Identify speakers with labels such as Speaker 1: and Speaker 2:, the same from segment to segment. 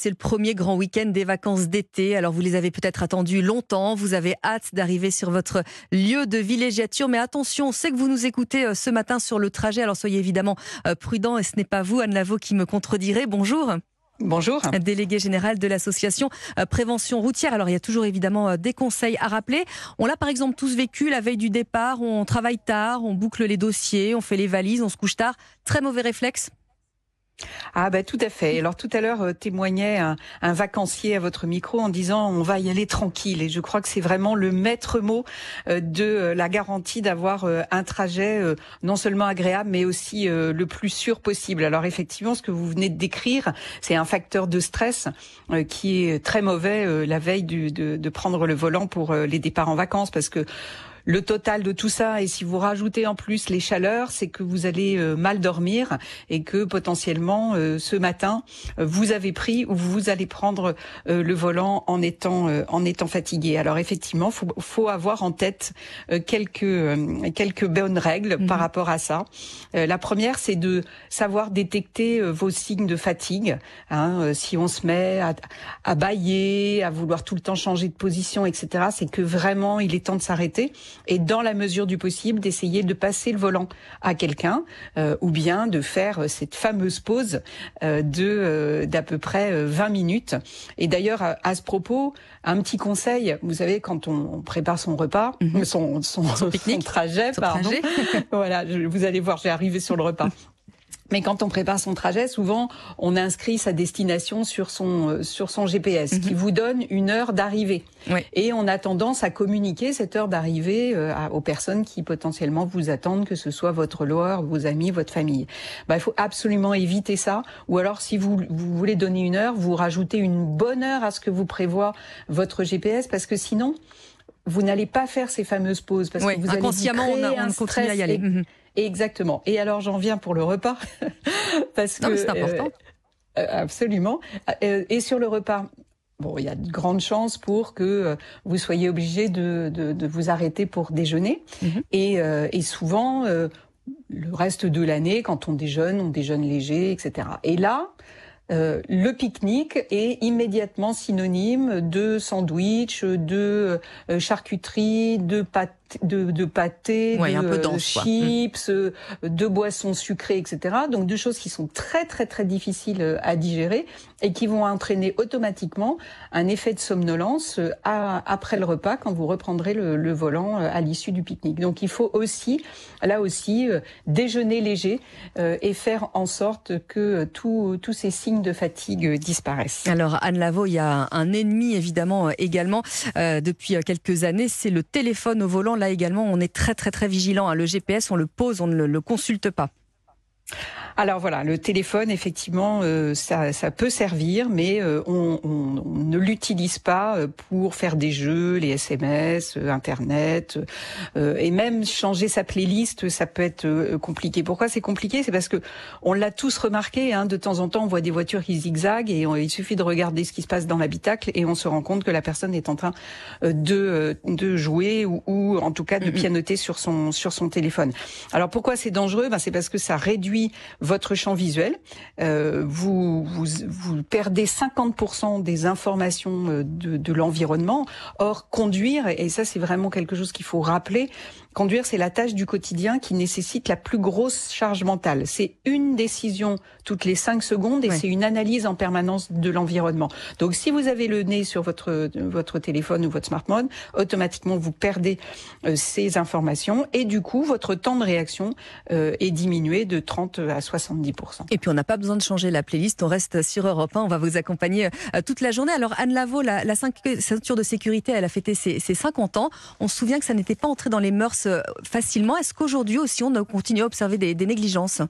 Speaker 1: c'est le premier grand week-end des vacances d'été. Alors vous les avez peut-être attendus longtemps, vous avez hâte d'arriver sur votre lieu de villégiature. Mais attention, on sait que vous nous écoutez euh, ce matin sur le trajet, alors soyez évidemment euh, prudents et ce n'est pas vous, Anne Lavaux, qui me contredirait. Bonjour.
Speaker 2: Bonjour.
Speaker 1: Délégué général de l'association euh, Prévention routière. Alors il y a toujours évidemment des conseils à rappeler. On l'a par exemple tous vécu la veille du départ, on travaille tard, on boucle les dossiers, on fait les valises, on se couche tard. Très mauvais réflexe
Speaker 2: ah ben tout à fait. Alors tout à l'heure euh, témoignait un, vacancier à votre micro en disant on va y aller tranquille et je crois que c'est vraiment le maître mot euh, de euh, la garantie d'avoir un trajet non seulement agréable mais aussi le plus sûr possible. Alors effectivement ce que vous venez de décrire c'est un facteur de stress qui est très mauvais la veille de, de prendre le volant pour les départs en vacances parce que le total de tout ça, et si vous rajoutez en plus les chaleurs, c'est que vous allez euh, mal dormir et que potentiellement euh, ce matin euh, vous avez pris ou vous allez prendre le volant en étant en étant fatigué. Alors effectivement, faut faut avoir en tête quelques quelques bonnes règles par mhm. rapport à ça. la première, c'est de savoir détecter vos signes de fatigue. Hein, si on se met à, à bailler, à vouloir tout le temps changer de position, etc., c'est que vraiment il est temps de s'arrêter et dans la mesure du possible d'essayer de passer le volant à quelqu'un euh, ou bien de faire euh, cette fameuse pause euh, de d'à peu près 20 minutes. Et d'ailleurs à, ce propos, un petit conseil, vous savez quand on, prépare son repas, mhm. son, son, son, trajet, pardon. voilà, vous allez voir, je vais arriver sur le repas. Mais quand on prépare son trajet, souvent on inscrit sa destination sur son euh, sur son GPS, qui mhm. vous donne une heure d'arrivée. Et on a tendance à communiquer cette heure d'arrivée euh, aux personnes qui potentiellement vous attendent, que ce soit votre loueur, vos amis, votre famille. Bah, il faut absolument éviter ça. Ou alors, si vous, vous voulez donner une heure, vous rajoutez une bonne heure à ce que vous prévoit votre GPS, parce que sinon, vous n'allez pas faire ces fameuses pauses parce que vous allez on, on continue à y aller. Exactement. Et alors j'en viens pour le repas
Speaker 1: parce que c'est important.
Speaker 2: Euh, euh, absolument. Euh, et sur le repas, bon, il y a de grandes chances pour que vous soyez obligé de, de, de, vous arrêter pour déjeuner. Mhm. et, et, souvent, le reste de l'année, quand on déjeune, on déjeune léger, etc. Et là, euh, le pique-nique est immédiatement synonyme de sandwich, de charcuterie, de pâte de, de pâté, de un peu chips, mm. de boissons sucrées, etc. Donc deux choses qui sont très très très difficiles euh, à digérer et qui vont entraîner automatiquement un effet de somnolence euh, après le repas quand vous reprendrez le, volant euh, à l'issue du pique-nique. Donc il faut aussi, là aussi, déjeuner léger et faire en sorte que tous ces signes de fatigue disparaissent.
Speaker 1: Alors Anne Lavaux, il y a un ennemi évidemment également depuis quelques années, c'est le téléphone au volant là également, on est très très très vigilant. Hein. Le GPS, on le pose, on ne le consulte pas.
Speaker 2: Alors voilà, le téléphone, effectivement, euh, ça, ça, peut servir, mais euh, on, on, ne l'utilise pas euh, pour faire des jeux, les SMS, Internet, et même changer sa playlist, ça peut être compliqué. Pourquoi c'est compliqué? C'est parce que on l'a tous remarqué. Hein, de temps en temps, on voit des voitures qui zigzaguent et il suffit de regarder ce qui se passe dans l'habitacle et on se rend compte que la personne est en train de, de jouer ou, ou en tout cas de pianoter sur son sur son téléphone. Alors pourquoi c'est dangereux? Ben, c'est parce que ça réduit votre champ visuel. Euh, vous, vous, vous, perdez 50% des informations euh, de, de l'environnement. Or, conduire, et ça c'est vraiment quelque chose qu'il faut rappeler, Conduire, c'est la tâche du quotidien qui nécessite la plus grosse charge mentale. C'est une décision toutes les cinq secondes et c'est une analyse en permanence de l'environnement. Donc, si vous avez le nez sur votre votre téléphone ou votre smartphone, automatiquement vous perdez euh, ces informations et du coup votre temps de réaction euh, est diminué de 30 à 70
Speaker 1: Et puis on n'a pas besoin de changer la playlist, on reste sur Europe 1, on va vous accompagner euh, toute la journée. Alors Anne Lavaux, la, ceinture de sécurité, elle a fêté ses, ses 50 ans. On se souvient que ça n'était pas entré dans les mœurs euh, facilement. Est-ce qu'aujourd'hui aussi on continue à observer des, négligences?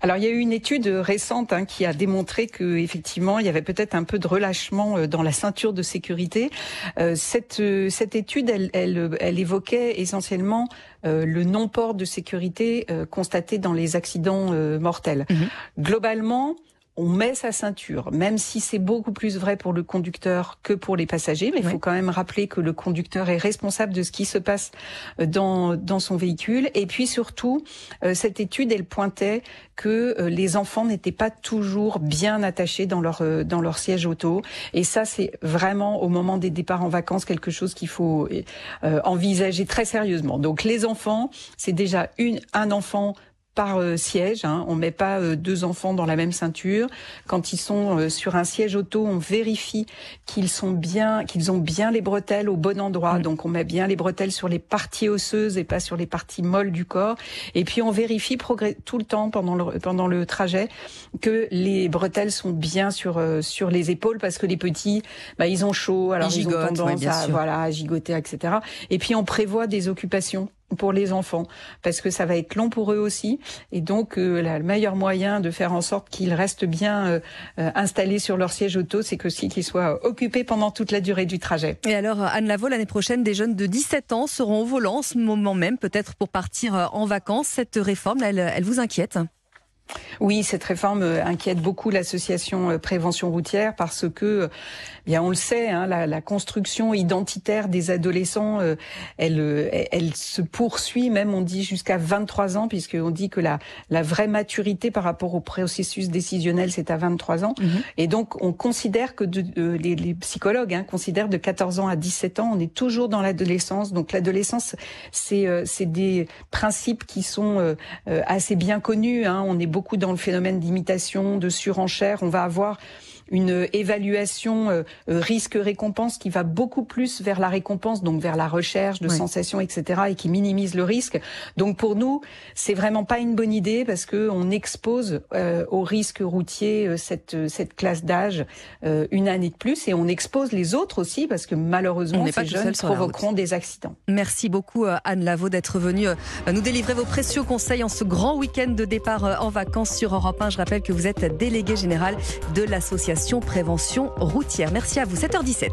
Speaker 2: Alors il y a eu une étude récente hein, qui a démontré que effectivement il y avait peut-être un peu de relâchement euh, dans la ceinture de sécurité. Euh, cette cette étude elle, elle, évoquait essentiellement le non-port de sécurité constaté dans les accidents mortels. Mhm. Globalement, on met sa ceinture, même si c'est beaucoup plus vrai pour le conducteur que pour les passagers. Mais il faut quand même rappeler que le conducteur est responsable de ce qui se passe euh, dans, dans son véhicule. Et puis surtout, euh, cette étude, elle pointait que euh, les enfants n'étaient pas toujours bien attachés dans leur, dans leur siège auto. Et ça, c'est vraiment au moment des départs en vacances quelque chose qu'il faut envisager très sérieusement. Donc les enfants, c'est déjà une, un enfant par euh, siège. Hein. On met pas euh, deux enfants dans la même ceinture. Quand ils sont euh, sur un siège auto, on vérifie qu'ils sont bien, qu'ils ont bien les bretelles au bon endroit. Donc on met bien les bretelles sur les parties osseuses et pas sur les parties molles du corps. Et puis on vérifie tout le temps pendant le, pendant le trajet que les bretelles sont bien sur sur les épaules parce que les petits, bah, ils ont chaud, alors ils, ont tendance à voilà à gigoter, etc. Et puis on prévoit des occupations pour les enfants parce que ça va être long pour eux aussi. Et donc euh, le meilleur moyen de faire en sorte qu'ils restent bien euh, euh, installés sur leur siège auto c'est aussi qu'ils soient occupés pendant toute la durée du trajet.
Speaker 1: Et alors Anne Lavaux l'année prochaine des jeunes de 17 ans seront au volant en ce moment même peut-être pour partir en vacances. Cette réforme elle, elle vous inquiète?
Speaker 2: Oui, cette réforme euh, inquiète beaucoup l'association euh, Prévention routière parce que, euh, bien, on le sait, hein, la, la, construction identitaire des adolescents, elle, elle se poursuit même, on dit jusqu'à 23 ans, puisqu'on dit que la, la vraie maturité par rapport au processus décisionnel, c'est à 23 ans. Mhm. Et donc, on considère que de, les, les, psychologues hein, considèrent de 14 ans à 17 ans, on est toujours dans l'adolescence. Donc, l'adolescence, c'est c'est des principes qui sont assez bien connus. Hein, on est beaucoup dans le phénomène d'imitation, de surenchère. On va avoir une évaluation euh, euh, risque-récompense qui va beaucoup plus vers la récompense, donc vers la recherche de sensations, etc., et qui minimise le risque. Donc pour nous, c'est vraiment pas une bonne idée parce que on expose euh, au risque routier cette cette classe d'âge une année de plus et on expose les autres aussi parce que malheureusement ces jeunes provoqueront des accidents.
Speaker 1: Merci beaucoup Anne Lavaux d'être venue nous délivrer vos précieux conseils en ce grand week-end de départ en vacances sur Europe 1. Je rappelle que vous êtes délégué général de l'association Prévention routière. Merci à vous. 7h17.